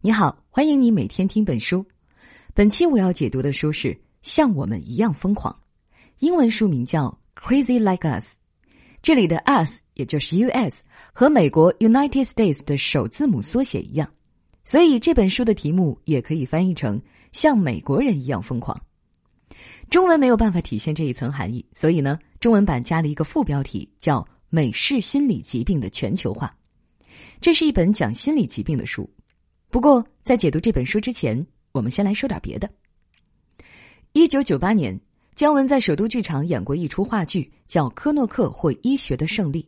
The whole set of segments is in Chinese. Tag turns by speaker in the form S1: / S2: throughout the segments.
S1: 你好，欢迎你每天听本书。本期我要解读的书是《像我们一样疯狂》，英文书名叫《Crazy Like Us》。这里的 “us” 也就是 U.S. 和美国 United States 的首字母缩写一样，所以这本书的题目也可以翻译成“像美国人一样疯狂”。中文没有办法体现这一层含义，所以呢，中文版加了一个副标题叫“美式心理疾病的全球化”。这是一本讲心理疾病的书。不过，在解读这本书之前，我们先来说点别的。一九九八年，姜文在首都剧场演过一出话剧，叫《科诺克或医学的胜利》。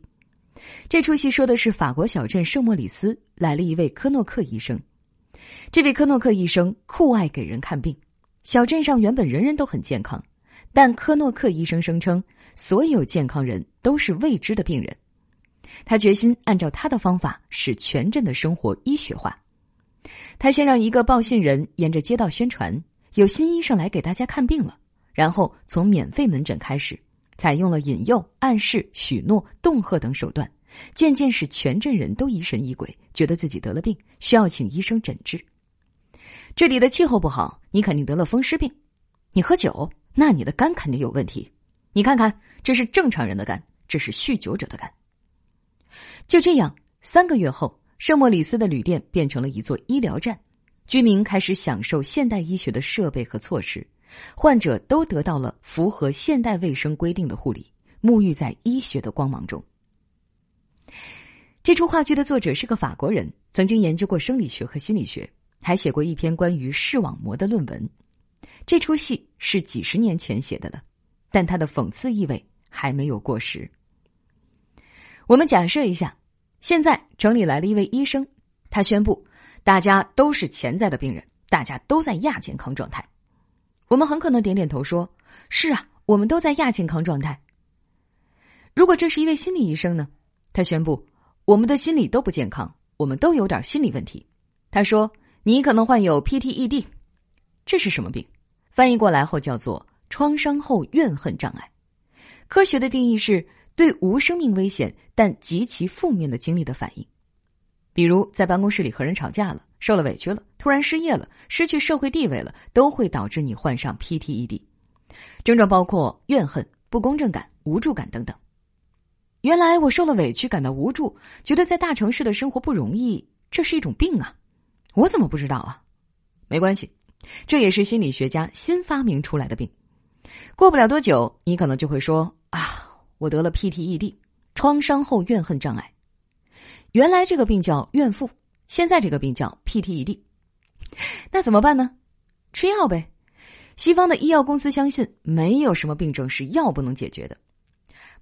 S1: 这出戏说的是法国小镇圣莫里斯来了一位科诺克医生。这位科诺克医生酷爱给人看病。小镇上原本人人都很健康，但科诺克医生声称，所有健康人都是未知的病人。他决心按照他的方法，使全镇的生活医学化。他先让一个报信人沿着街道宣传有新医生来给大家看病了，然后从免费门诊开始，采用了引诱、暗示、许诺、恫吓等手段，渐渐使全镇人都疑神疑鬼，觉得自己得了病，需要请医生诊治。这里的气候不好，你肯定得了风湿病；你喝酒，那你的肝肯定有问题。你看看，这是正常人的肝，这是酗酒者的肝。就这样，三个月后。圣莫里斯的旅店变成了一座医疗站，居民开始享受现代医学的设备和措施，患者都得到了符合现代卫生规定的护理，沐浴在医学的光芒中。这出话剧的作者是个法国人，曾经研究过生理学和心理学，还写过一篇关于视网膜的论文。这出戏是几十年前写的了，但它的讽刺意味还没有过时。我们假设一下。现在城里来了一位医生，他宣布，大家都是潜在的病人，大家都在亚健康状态。我们很可能点点头说：“是啊，我们都在亚健康状态。”如果这是一位心理医生呢？他宣布，我们的心理都不健康，我们都有点心理问题。他说：“你可能患有 PTED，这是什么病？翻译过来后叫做创伤后怨恨障碍。科学的定义是。”对无生命危险但极其负面的经历的反应，比如在办公室里和人吵架了、受了委屈了、突然失业了、失去社会地位了，都会导致你患上 PTED。症状包括怨恨、不公正感、无助感等等。原来我受了委屈，感到无助，觉得在大城市的生活不容易，这是一种病啊！我怎么不知道啊？没关系，这也是心理学家新发明出来的病。过不了多久，你可能就会说。我得了 PTED，创伤后怨恨障碍。原来这个病叫怨妇，现在这个病叫 PTED。那怎么办呢？吃药呗。西方的医药公司相信没有什么病症是药不能解决的。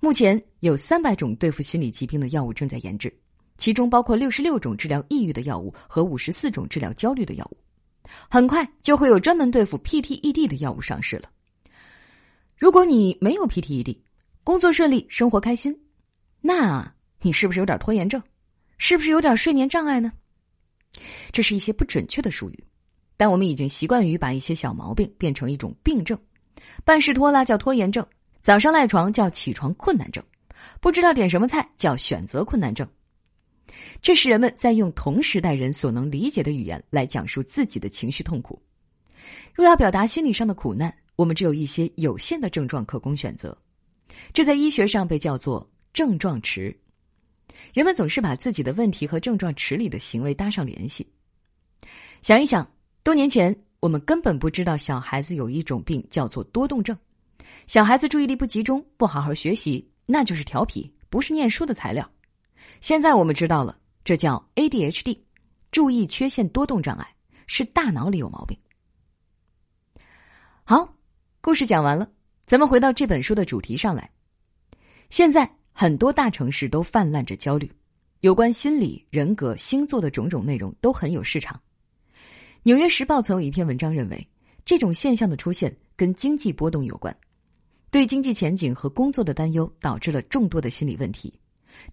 S1: 目前有三百种对付心理疾病的药物正在研制，其中包括六十六种治疗抑郁的药物和五十四种治疗焦虑的药物。很快就会有专门对付 PTED 的药物上市了。如果你没有 PTED，工作顺利，生活开心，那你是不是有点拖延症？是不是有点睡眠障碍呢？这是一些不准确的术语，但我们已经习惯于把一些小毛病变成一种病症。办事拖拉叫拖延症，早上赖床叫起床困难症，不知道点什么菜叫选择困难症。这是人们在用同时代人所能理解的语言来讲述自己的情绪痛苦。若要表达心理上的苦难，我们只有一些有限的症状可供选择。这在医学上被叫做症状池。人们总是把自己的问题和症状池里的行为搭上联系。想一想，多年前我们根本不知道小孩子有一种病叫做多动症。小孩子注意力不集中，不好好学习，那就是调皮，不是念书的材料。现在我们知道了，这叫 ADHD，注意缺陷多动障碍，是大脑里有毛病。好，故事讲完了。咱们回到这本书的主题上来。现在很多大城市都泛滥着焦虑，有关心理、人格、星座的种种内容都很有市场。《纽约时报》曾有一篇文章认为，这种现象的出现跟经济波动有关，对经济前景和工作的担忧导致了众多的心理问题，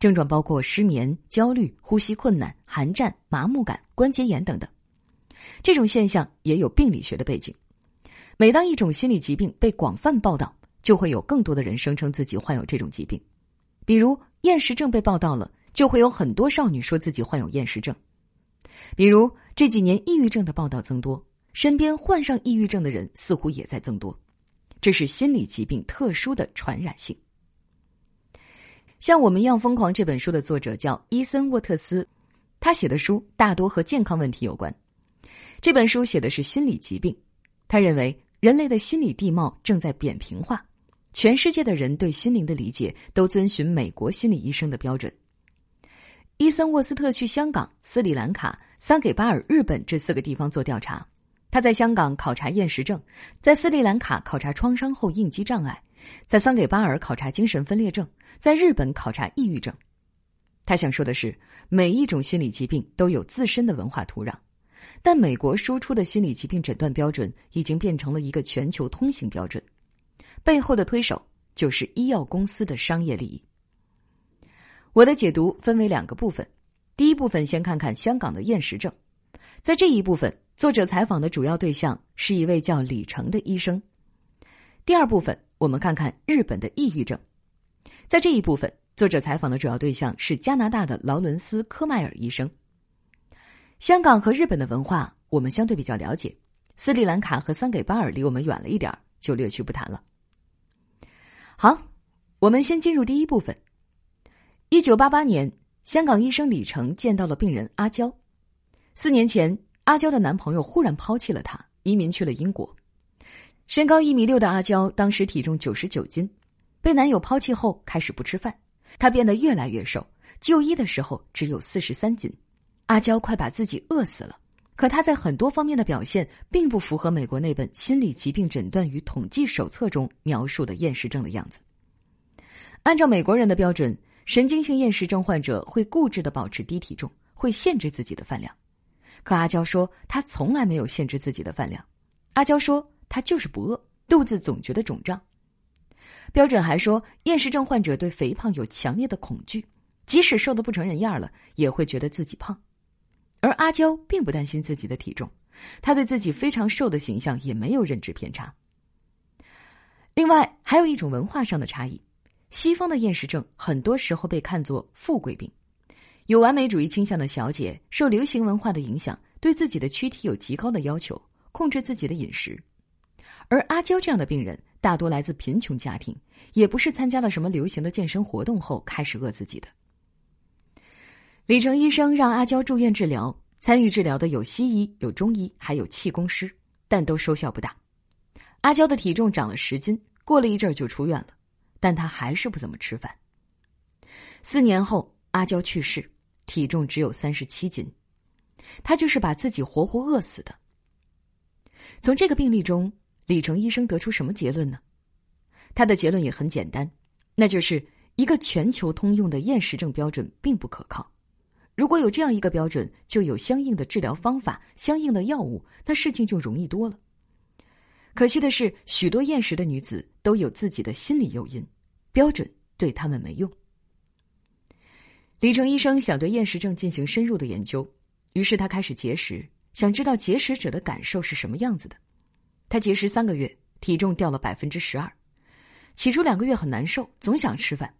S1: 症状包括失眠、焦虑、呼吸困难、寒战、麻木感、关节炎等等。这种现象也有病理学的背景。每当一种心理疾病被广泛报道，就会有更多的人声称自己患有这种疾病。比如厌食症被报道了，就会有很多少女说自己患有厌食症。比如这几年抑郁症的报道增多，身边患上抑郁症的人似乎也在增多，这是心理疾病特殊的传染性。像我们一样疯狂这本书的作者叫伊森沃特斯，他写的书大多和健康问题有关。这本书写的是心理疾病，他认为人类的心理地貌正在扁平化，全世界的人对心灵的理解都遵循美国心理医生的标准。伊森沃斯特去香港、斯里兰卡、桑给巴尔、日本这四个地方做调查。他在香港考察厌食症，在斯里兰卡考察创伤后应激障碍，在桑给巴尔考察精神分裂症，在日本考察抑郁症。他想说的是，每一种心理疾病都有自身的文化土壤，但美国输出的心理疾病诊断标准已经变成了一个全球通行标准，背后的推手就是医药公司的商业利益。我的解读分为两个部分，第一部分先看看香港的厌食症，在这一部分，作者采访的主要对象是一位叫李成的医生。第二部分，我们看看日本的抑郁症，在这一部分，作者采访的主要对象是加拿大的劳伦斯·科迈尔医生。香港和日本的文化我们相对比较了解，斯里兰卡和桑给巴尔离我们远了一点就略去不谈了。好，我们先进入第一部分。一九八八年，香港医生李成见到了病人阿娇。四年前，阿娇的男朋友忽然抛弃了她，移民去了英国。身高一米六的阿娇当时体重九十九斤，被男友抛弃后开始不吃饭，她变得越来越瘦。就医的时候只有四十三斤，阿娇快把自己饿死了。可她在很多方面的表现并不符合美国那本《心理疾病诊断与统计手册》中描述的厌食症的样子。按照美国人的标准。神经性厌食症患者会固执的保持低体重，会限制自己的饭量。可阿娇说，她从来没有限制自己的饭量。阿娇说，她就是不饿，肚子总觉得肿胀。标准还说，厌食症患者对肥胖有强烈的恐惧，即使瘦的不成人样了，也会觉得自己胖。而阿娇并不担心自己的体重，她对自己非常瘦的形象也没有认知偏差。另外，还有一种文化上的差异。西方的厌食症很多时候被看作富贵病，有完美主义倾向的小姐受流行文化的影响，对自己的躯体有极高的要求，控制自己的饮食。而阿娇这样的病人大多来自贫穷家庭，也不是参加了什么流行的健身活动后开始饿自己的。李成医生让阿娇住院治疗，参与治疗的有西医、有中医，还有气功师，但都收效不大。阿娇的体重长了十斤，过了一阵就出院了。但她还是不怎么吃饭。四年后，阿娇去世，体重只有三十七斤，她就是把自己活活饿死的。从这个病例中，李成医生得出什么结论呢？他的结论也很简单，那就是一个全球通用的厌食症标准并不可靠。如果有这样一个标准，就有相应的治疗方法、相应的药物，那事情就容易多了。可惜的是，许多厌食的女子都有自己的心理诱因，标准对他们没用。李成医生想对厌食症进行深入的研究，于是他开始节食，想知道节食者的感受是什么样子的。他节食三个月，体重掉了百分之十二。起初两个月很难受，总想吃饭，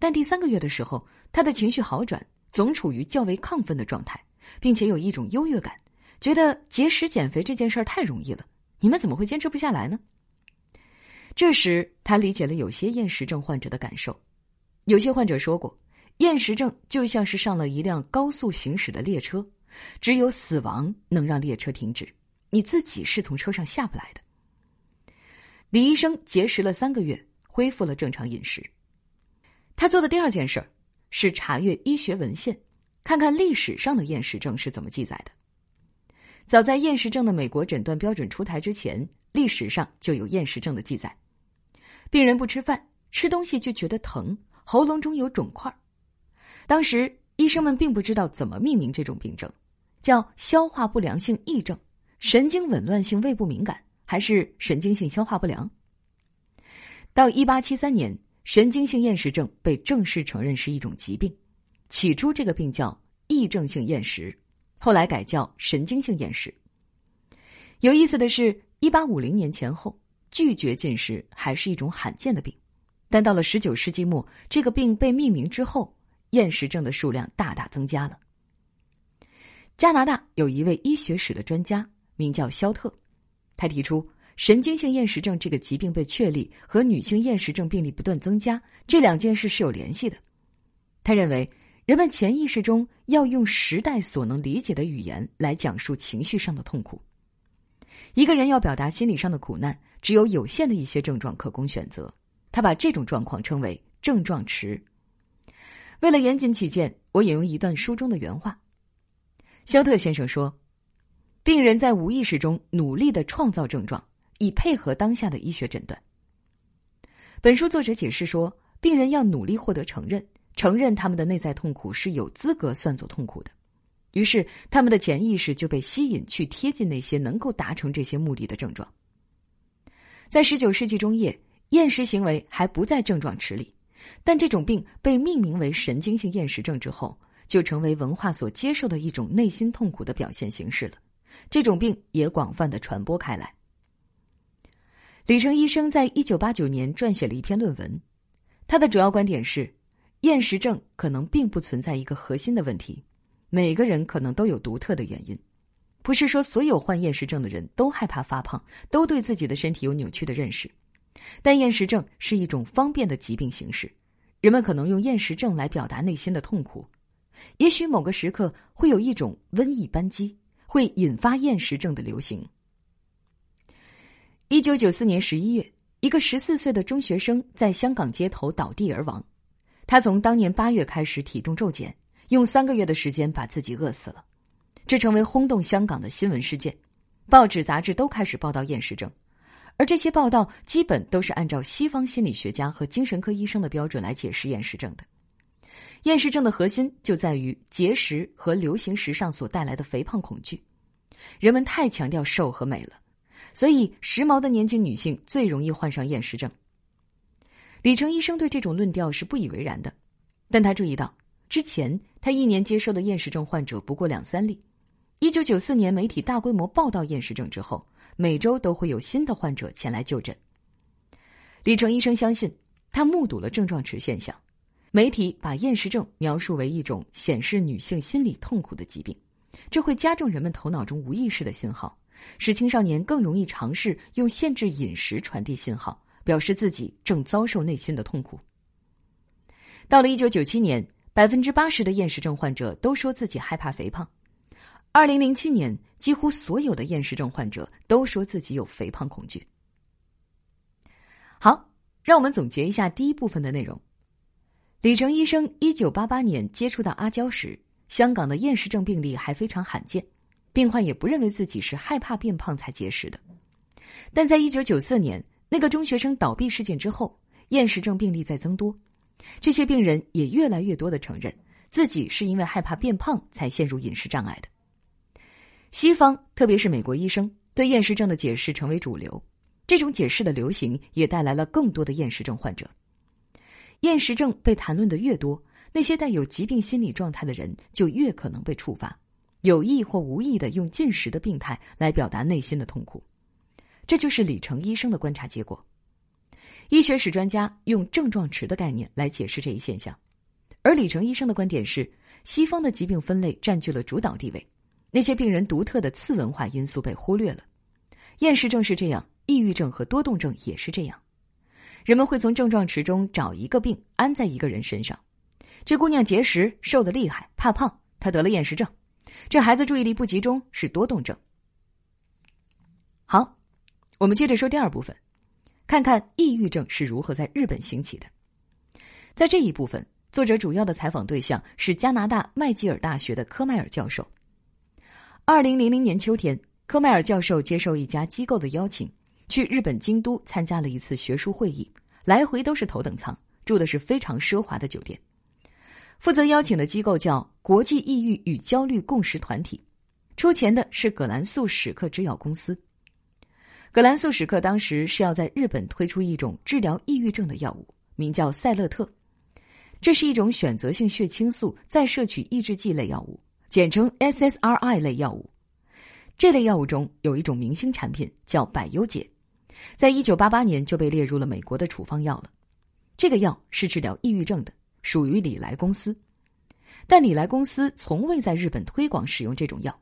S1: 但第三个月的时候，他的情绪好转，总处于较为亢奋的状态，并且有一种优越感，觉得节食减肥这件事儿太容易了。你们怎么会坚持不下来呢？这时，他理解了有些厌食症患者的感受。有些患者说过，厌食症就像是上了一辆高速行驶的列车，只有死亡能让列车停止，你自己是从车上下不来的。李医生节食了三个月，恢复了正常饮食。他做的第二件事儿是查阅医学文献，看看历史上的厌食症是怎么记载的。早在厌食症的美国诊断标准出台之前，历史上就有厌食症的记载。病人不吃饭，吃东西就觉得疼，喉咙中有肿块。当时医生们并不知道怎么命名这种病症，叫消化不良性癔症、神经紊乱性胃部敏感，还是神经性消化不良。到一八七三年，神经性厌食症被正式承认是一种疾病。起初，这个病叫癔症性厌食。后来改叫神经性厌食。有意思的是，一八五零年前后，拒绝进食还是一种罕见的病，但到了十九世纪末，这个病被命名之后，厌食症的数量大大增加了。加拿大有一位医学史的专家，名叫肖特，他提出神经性厌食症这个疾病被确立和女性厌食症病例不断增加这两件事是有联系的。他认为，人们潜意识中要用时代所能理解的语言来讲述情绪上的痛苦。一个人要表达心理上的苦难，只有有限的一些症状可供选择。他把这种状况称为症状池。为了严谨起见，我引用一段书中的原话。肖特先生说：“病人在无意识中努力的创造症状，以配合当下的医学诊断。”本书作者解释说，病人要努力获得承认，承认他们的内在痛苦是有资格算作痛苦的。于是，他们的潜意识就被吸引去贴近那些能够达成这些目的的症状。在十九世纪中叶，厌食行为还不在症状池里，但这种病被命名为神经性厌食症之后。就成为文化所接受的一种内心痛苦的表现形式了，这种病也广泛的传播开来。李成医生在一九八九年撰写了一篇论文，他的主要观点是，厌食症可能并不存在一个核心的问题，每个人可能都有独特的原因，不是说所有患厌食症的人都害怕发胖，都对自己的身体有扭曲的认识，但厌食症是一种方便的疾病形式，人们可能用厌食症来表达内心的痛苦。也许某个时刻会有一种瘟疫扳机，会引发厌食症的流行。一九九四年十一月，一个十四岁的中学生在香港街头倒地而亡。他从当年八月开始体重骤减，用三个月的时间把自己饿死了。这成为轰动香港的新闻事件，报纸杂志都开始报道厌食症，而这些报道基本都是按照西方心理学家和精神科医生的标准来解释厌食症的。厌食症的核心就在于节食和流行时尚所带来的肥胖恐惧。人们太强调瘦和美了，所以时髦的年轻女性最容易患上厌食症。李成医生对这种论调是不以为然的，但他注意到，之前他一年接受的厌食症患者不过两三例。一九九四年媒体大规模报道厌食症之后，每周都会有新的患者前来就诊。李成医生相信，他目睹了症状池现象。媒体把厌食症描述为一种显示女性心理痛苦的疾病，这会加重人们头脑中无意识的信号，使青少年更容易尝试用限制饮食传递信号，表示自己正遭受内心的痛苦。到了一九九七年，百分之八十的厌食症患者都说自己害怕肥胖；二零零七年，几乎所有的厌食症患者都说自己有肥胖恐惧。好，让我们总结一下第一部分的内容。李成医生一九八八年接触到阿娇时，香港的厌食症病例还非常罕见，病患也不认为自己是害怕变胖才节食的。但在一九九四年那个中学生倒闭事件之后，厌食症病例在增多，这些病人也越来越多的承认自己是因为害怕变胖才陷入饮食障碍的。西方，特别是美国医生对厌食症的解释成为主流，这种解释的流行也带来了更多的厌食症患者。厌食症被谈论的越多，那些带有疾病心理状态的人就越可能被触发，有意或无意的用进食的病态来表达内心的痛苦。这就是李成医生的观察结果。医学史专家用症状池的概念来解释这一现象，而李成医生的观点是，西方的疾病分类占据了主导地位，那些病人独特的次文化因素被忽略了。厌食症是这样，抑郁症和多动症也是这样。人们会从症状池中找一个病安在一个人身上。这姑娘节食瘦得厉害，怕胖，她得了厌食症。这孩子注意力不集中是多动症。好，我们接着说第二部分，看看抑郁症是如何在日本兴起的。在这一部分，作者主要的采访对象是加拿大麦吉尔大学的科迈尔教授。二零零零年秋天，科迈尔教授接受一家机构的邀请。去日本京都参加了一次学术会议，来回都是头等舱，住的是非常奢华的酒店。负责邀请的机构叫国际抑郁与焦虑共识团体，出钱的是葛兰素史克制药公司。葛兰素史克当时是要在日本推出一种治疗抑郁症的药物，名叫赛勒特，这是一种选择性血清素再摄取抑制剂类药物，简称 SSRI 类药物。这类药物中有一种明星产品叫百忧解。在一九八八年就被列入了美国的处方药了。这个药是治疗抑郁症的，属于礼来公司。但礼来公司从未在日本推广使用这种药。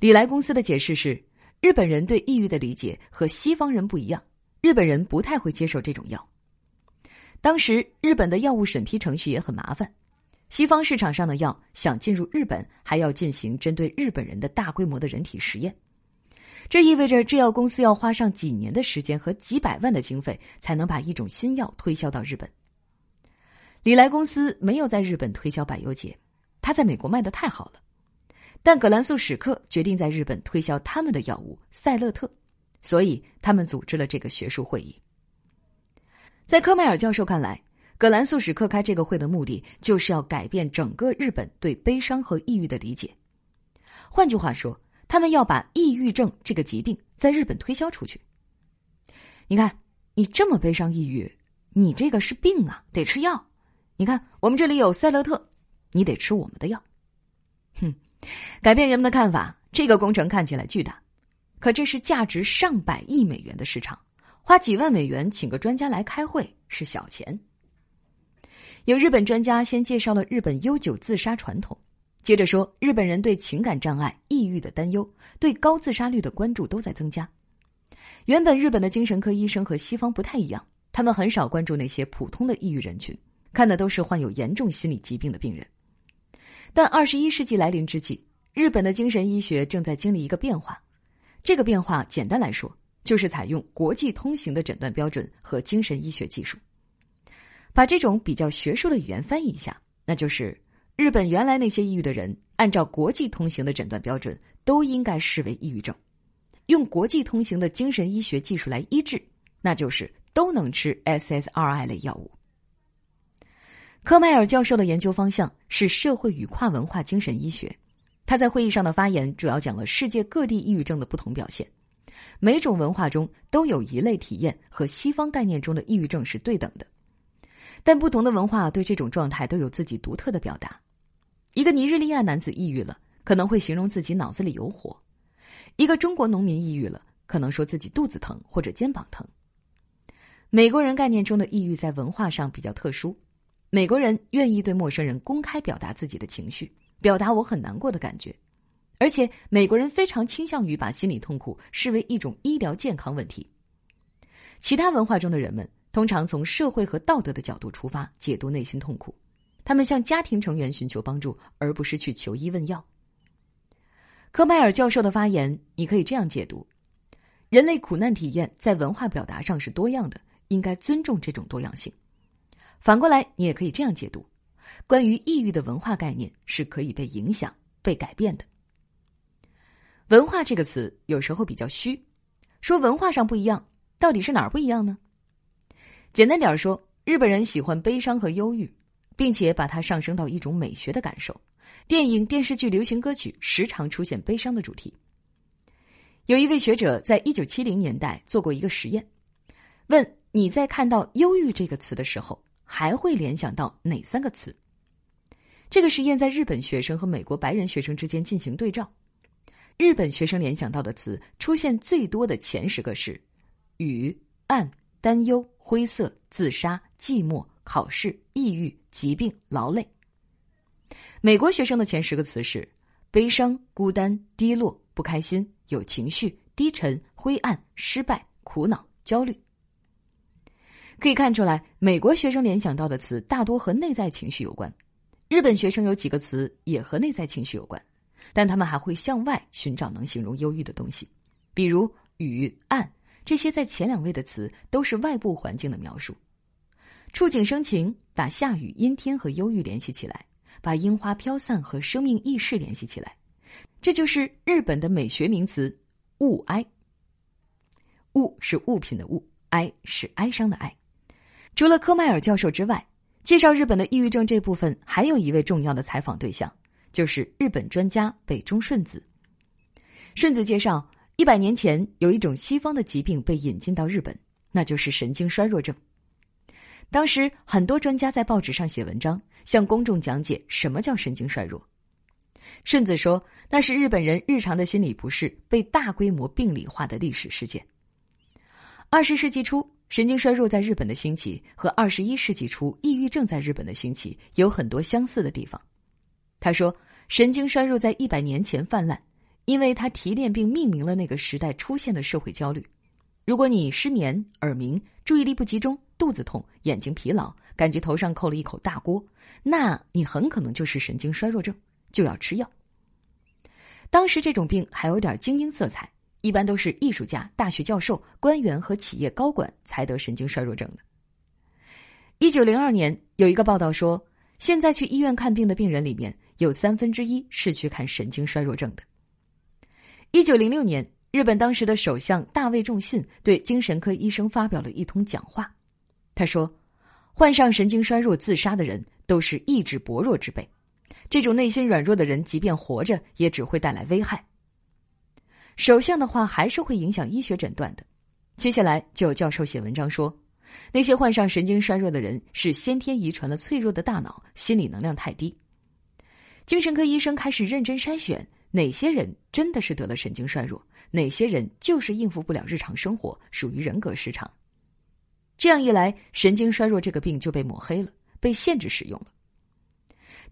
S1: 礼来公司的解释是，日本人对抑郁的理解和西方人不一样，日本人不太会接受这种药。当时日本的药物审批程序也很麻烦，西方市场上的药想进入日本，还要进行针对日本人的大规模的人体实验。这意味着制药公司要花上几年的时间和几百万的经费，才能把一种新药推销到日本。李来公司没有在日本推销百忧解，他在美国卖的太好了。但葛兰素史克决定在日本推销他们的药物赛勒特，所以他们组织了这个学术会议。在科迈尔教授看来，葛兰素史克开这个会的目的就是要改变整个日本对悲伤和抑郁的理解。换句话说。他们要把抑郁症这个疾病在日本推销出去。你看，你这么悲伤抑郁，你这个是病啊，得吃药。你看，我们这里有赛勒特，你得吃我们的药。哼，改变人们的看法，这个工程看起来巨大，可这是价值上百亿美元的市场，花几万美元请个专家来开会是小钱。有日本专家先介绍了日本悠久自杀传统。接着说，日本人对情感障碍、抑郁的担忧，对高自杀率的关注都在增加。原本日本的精神科医生和西方不太一样，他们很少关注那些普通的抑郁人群，看的都是患有严重心理疾病的病人。但二十一世纪来临之际，日本的精神医学正在经历一个变化。这个变化简单来说，就是采用国际通行的诊断标准和精神医学技术。把这种比较学术的语言翻译一下，那就是。日本原来那些抑郁的人，按照国际通行的诊断标准，都应该视为抑郁症。用国际通行的精神医学技术来医治，那就是都能吃 SSRI 类药物。科迈尔教授的研究方向是社会与跨文化精神医学。他在会议上的发言主要讲了世界各地抑郁症的不同表现。每种文化中都有一类体验和西方概念中的抑郁症是对等的，但不同的文化对这种状态都有自己独特的表达。一个尼日利亚男子抑郁了，可能会形容自己脑子里有火；一个中国农民抑郁了，可能说自己肚子疼或者肩膀疼。美国人概念中的抑郁在文化上比较特殊，美国人愿意对陌生人公开表达自己的情绪，表达我很难过的感觉，而且美国人非常倾向于把心理痛苦视为一种医疗健康问题。其他文化中的人们通常从社会和道德的角度出发解读内心痛苦。他们向家庭成员寻求帮助，而不是去求医问药。科迈尔教授的发言，你可以这样解读：人类苦难体验在文化表达上是多样的，应该尊重这种多样性。反过来，你也可以这样解读：关于抑郁的文化概念是可以被影响、被改变的。文化这个词有时候比较虚，说文化上不一样，到底是哪儿不一样呢？简单点说，日本人喜欢悲伤和忧郁。并且把它上升到一种美学的感受，电影、电视剧、流行歌曲时常出现悲伤的主题。有一位学者在一九七零年代做过一个实验，问你在看到“忧郁”这个词的时候，还会联想到哪三个词？这个实验在日本学生和美国白人学生之间进行对照，日本学生联想到的词出现最多的前十个是雨、暗、担忧、灰色、自杀、寂寞。考试、抑郁、疾病、劳累。美国学生的前十个词是：悲伤、孤单、低落、不开心、有情绪、低沉、灰暗、失败、苦恼、焦虑。可以看出来，美国学生联想到的词大多和内在情绪有关。日本学生有几个词也和内在情绪有关，但他们还会向外寻找能形容忧郁的东西，比如雨、暗这些。在前两位的词都是外部环境的描述。触景生情，把下雨、阴天和忧郁联系起来，把樱花飘散和生命意识联系起来，这就是日本的美学名词“物哀”。物是物品的物，哀是哀伤的哀。除了科迈尔教授之外，介绍日本的抑郁症这部分还有一位重要的采访对象，就是日本专家北中顺子。顺子介绍，一百年前有一种西方的疾病被引进到日本，那就是神经衰弱症。当时很多专家在报纸上写文章，向公众讲解什么叫神经衰弱。顺子说，那是日本人日常的心理不适被大规模病理化的历史事件。二十世纪初，神经衰弱在日本的兴起和二十一世纪初抑郁症在日本的兴起有很多相似的地方，他说，神经衰弱在一百年前泛滥，因为他提炼并命名了那个时代出现的社会焦虑。如果你失眠、耳鸣、注意力不集中、肚子痛、眼睛疲劳，感觉头上扣了一口大锅，那你很可能就是神经衰弱症，就要吃药。当时这种病还有点精英色彩，一般都是艺术家、大学教授、官员和企业高管才得神经衰弱症的。一九零二年有一个报道说，现在去医院看病的病人里面有三分之一是去看神经衰弱症的。一九零六年，日本当时的首相大卫重信对精神科医生发表了一通讲话，他说。患上神经衰弱自杀的人都是意志薄弱之辈，这种内心软弱的人，即便活着也只会带来危害。首相的话还是会影响医学诊断的。接下来就有教授写文章说，那些患上神经衰弱的人是先天遗传了脆弱的大脑，心理能量太低。精神科医生开始认真筛选哪些人真的是得了神经衰弱，哪些人就是应付不了日常生活，属于人格失常。这样一来，神经衰弱这个病就被抹黑了，被限制使用了。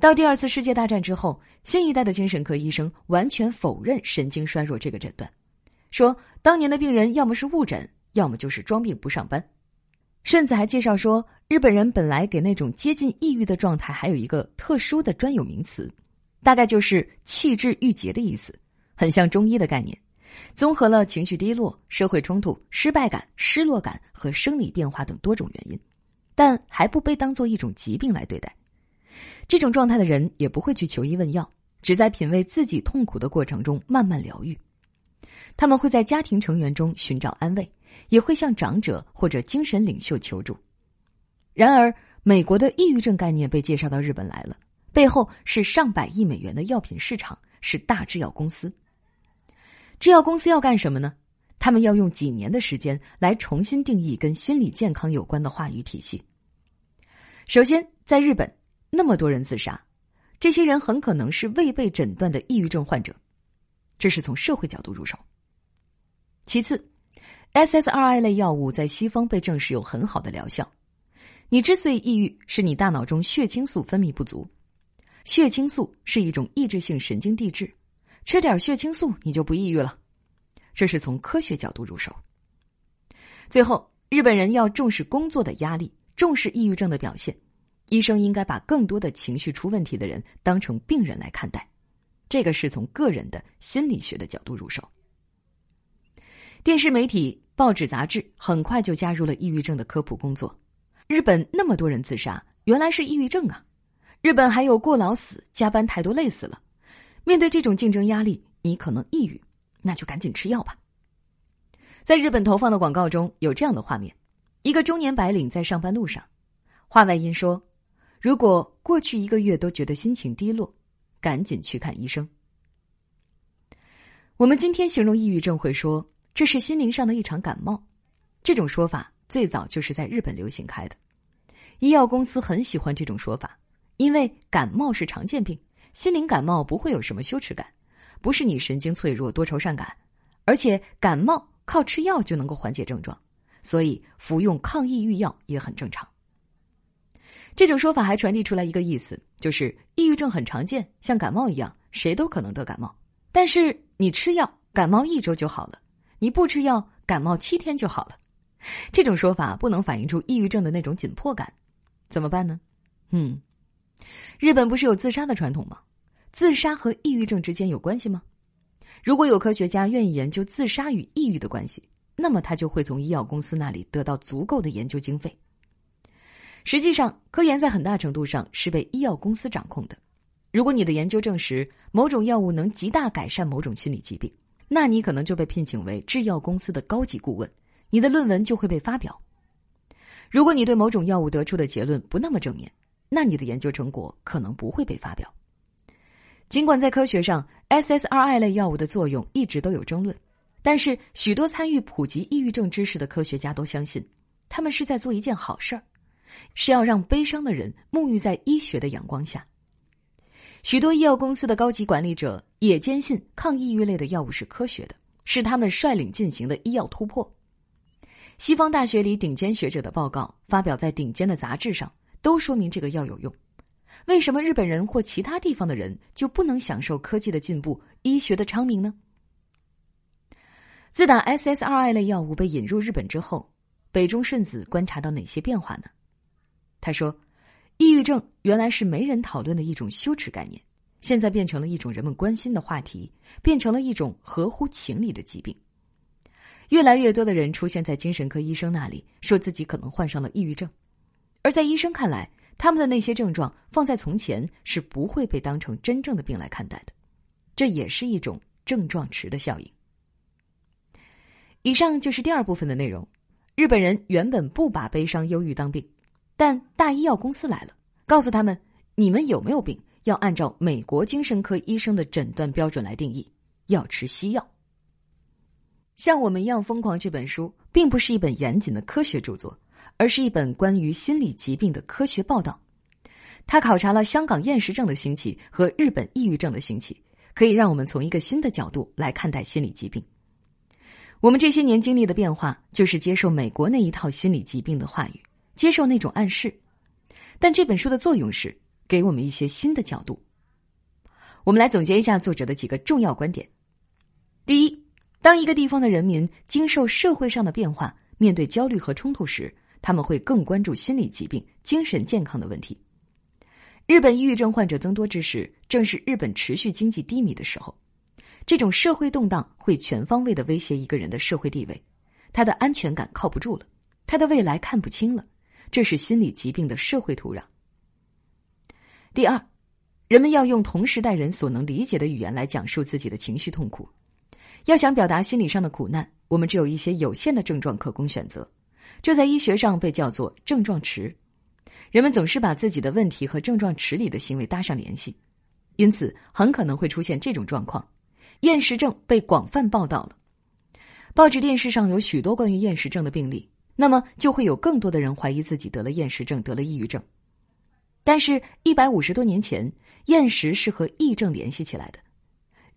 S1: 到第二次世界大战之后，新一代的精神科医生完全否认神经衰弱这个诊断，说当年的病人要么是误诊，要么就是装病不上班，甚至还介绍说，日本人本来给那种接近抑郁的状态还有一个特殊的专有名词，大概就是气滞郁结的意思，很像中医的概念。综合了情绪低落、社会冲突、失败感、失落感和生理变化等多种原因，但还不被当做一种疾病来对待。这种状态的人也不会去求医问药，只在品味自己痛苦的过程中慢慢疗愈。他们会在家庭成员中寻找安慰，也会向长者或者精神领袖求助。然而，美国的抑郁症概念被介绍到日本来了，背后是上百亿美元的药品市场，是大制药公司。制药公司要干什么呢？他们要用几年的时间来重新定义跟心理健康有关的话语体系。首先，在日本，那么多人自杀，这些人很可能是未被诊断的抑郁症患者，这是从社会角度入手。其次，SSRI 类药物在西方被证实有很好的疗效。你之所以抑郁，是你大脑中血清素分泌不足。血清素是一种抑制性神经递质。吃点血清素，你就不抑郁了。这是从科学角度入手。最后，日本人要重视工作的压力，重视抑郁症的表现。医生应该把更多的情绪出问题的人当成病人来看待。这个是从个人的心理学的角度入手。电视媒体、报纸、杂志很快就加入了抑郁症的科普工作。日本那么多人自杀，原来是抑郁症啊！日本还有过劳死、加班太多累死了。面对这种竞争压力，你可能抑郁，那就赶紧吃药吧。在日本投放的广告中有这样的画面：一个中年白领在上班路上，话外音说：“如果过去一个月都觉得心情低落，赶紧去看医生。”我们今天形容抑郁症会说这是心灵上的一场感冒，这种说法最早就是在日本流行开的。医药公司很喜欢这种说法，因为感冒是常见病。心灵感冒不会有什么羞耻感，不是你神经脆弱多愁善感，而且感冒靠吃药就能够缓解症状，所以服用抗抑郁药也很正常。这种说法还传递出来一个意思，就是抑郁症很常见，像感冒一样，谁都可能得感冒。但是你吃药，感冒一周就好了；你不吃药，感冒七天就好了。这种说法不能反映出抑郁症的那种紧迫感，怎么办呢？嗯。日本不是有自杀的传统吗？自杀和抑郁症之间有关系吗？如果有科学家愿意研究自杀与抑郁的关系，那么他就会从医药公司那里得到足够的研究经费。实际上，科研在很大程度上是被医药公司掌控的。如果你的研究证实某种药物能极大改善某种心理疾病，那你可能就被聘请为制药公司的高级顾问，你的论文就会被发表。如果你对某种药物得出的结论不那么正面，那你的研究成果可能不会被发表。尽管在科学上，SSRI 类药物的作用一直都有争论，但是许多参与普及抑郁症知识的科学家都相信，他们是在做一件好事儿，是要让悲伤的人沐浴在医学的阳光下。许多医药公司的高级管理者也坚信抗抑郁类的药物是科学的，是他们率领进行的医药突破。西方大学里顶尖学者的报告发表在顶尖的杂志上。都说明这个药有用，为什么日本人或其他地方的人就不能享受科技的进步、医学的昌明呢？自打 SSRI 类药物被引入日本之后，北中顺子观察到哪些变化呢？他说：“抑郁症原来是没人讨论的一种羞耻概念，现在变成了一种人们关心的话题，变成了一种合乎情理的疾病。越来越多的人出现在精神科医生那里，说自己可能患上了抑郁症，而在医生看来，他们的那些症状放在从前是不会被当成真正的病来看待的，这也是一种症状池的效应。”以上就是第二部分的内容。日本人原本不把悲伤、忧郁当病，但大医药公司来了，告诉他们：你们有没有病，要按照美国精神科医生的诊断标准来定义，要吃西药。像我们一样疯狂这本书，并不是一本严谨的科学著作，而是一本关于心理疾病的科学报道。他考察了香港厌食症的兴起和日本抑郁症的兴起，可以让我们从一个新的角度来看待心理疾病。我们这些年经历的变化，就是接受美国那一套心理疾病的话语，接受那种暗示。但这本书的作用是给我们一些新的角度。我们来总结一下作者的几个重要观点：第一，当一个地方的人民经受社会上的变化，面对焦虑和冲突时，他们会更关注心理疾病、精神健康的问题。日本抑郁症患者增多之时，正是日本持续经济低迷的时候。这种社会动荡会全方位的威胁一个人的社会地位，他的安全感靠不住了，他的未来看不清了，这是心理疾病的社会土壤。第二，人们要用同时代人所能理解的语言来讲述自己的情绪痛苦。要想表达心理上的苦难，我们只有一些有限的症状可供选择，这在医学上被叫做症状池。人们总是把自己的问题和症状池里的行为搭上联系，因此很可能会出现这种状况。厌食症被广泛报道了，报纸、电视上有许多关于厌食症的病例，那么就会有更多的人怀疑自己得了厌食症，得了抑郁症。但是，一百五十多年前，厌食是和癔症联系起来的。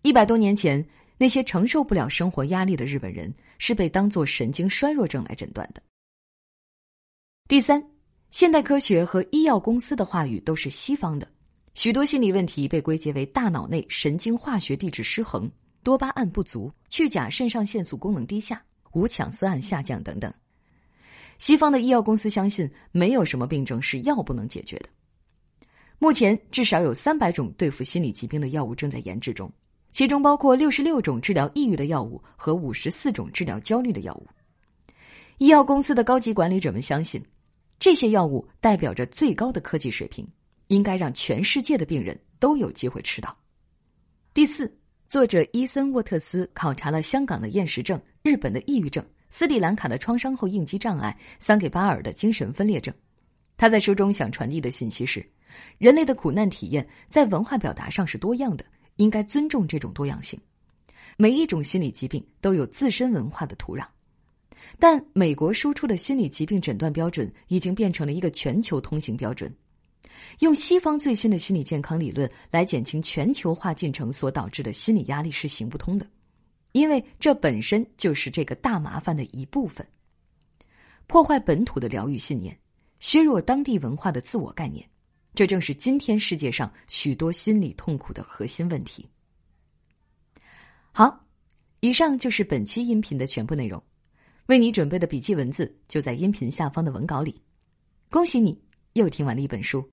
S1: 一百多年前，那些承受不了生活压力的日本人是被当作神经衰弱症来诊断的。第三，现代科学和医药公司的话语都是西方的。许多心理问题被归结为大脑内神经化学递质失衡、多巴胺不足、去甲肾上腺素功能低下、五羟色胺下降等等。西方的医药公司相信，没有什么病症是药不能解决的。目前，至少有三百种对付心理疾病的药物正在研制中，其中包括六十六种治疗抑郁的药物和五十四种治疗焦虑的药物。医药公司的高级管理者们相信，这些药物代表着最高的科技水平。应该让全世界的病人都有机会吃到。第四，作者伊森沃特斯考察了香港的厌食症、日本的抑郁症、斯里兰卡的创伤后应激障碍、桑给巴尔的精神分裂症。他在书中想传递的信息是：人类的苦难体验在文化表达上是多样的，应该尊重这种多样性。每一种心理疾病都有自身文化的土壤，但美国输出的心理疾病诊断标准已经变成了一个全球通行标准。用西方最新的心理健康理论来减轻全球化进程所导致的心理压力是行不通的，因为这本身就是这个大麻烦的一部分。破坏本土的疗愈信念，削弱当地文化的自我概念，这正是今天世界上许多心理痛苦的核心问题。好，以上就是本期音频的全部内容。为你准备的笔记文字就在音频下方的文稿里。恭喜你，又听完了一本书。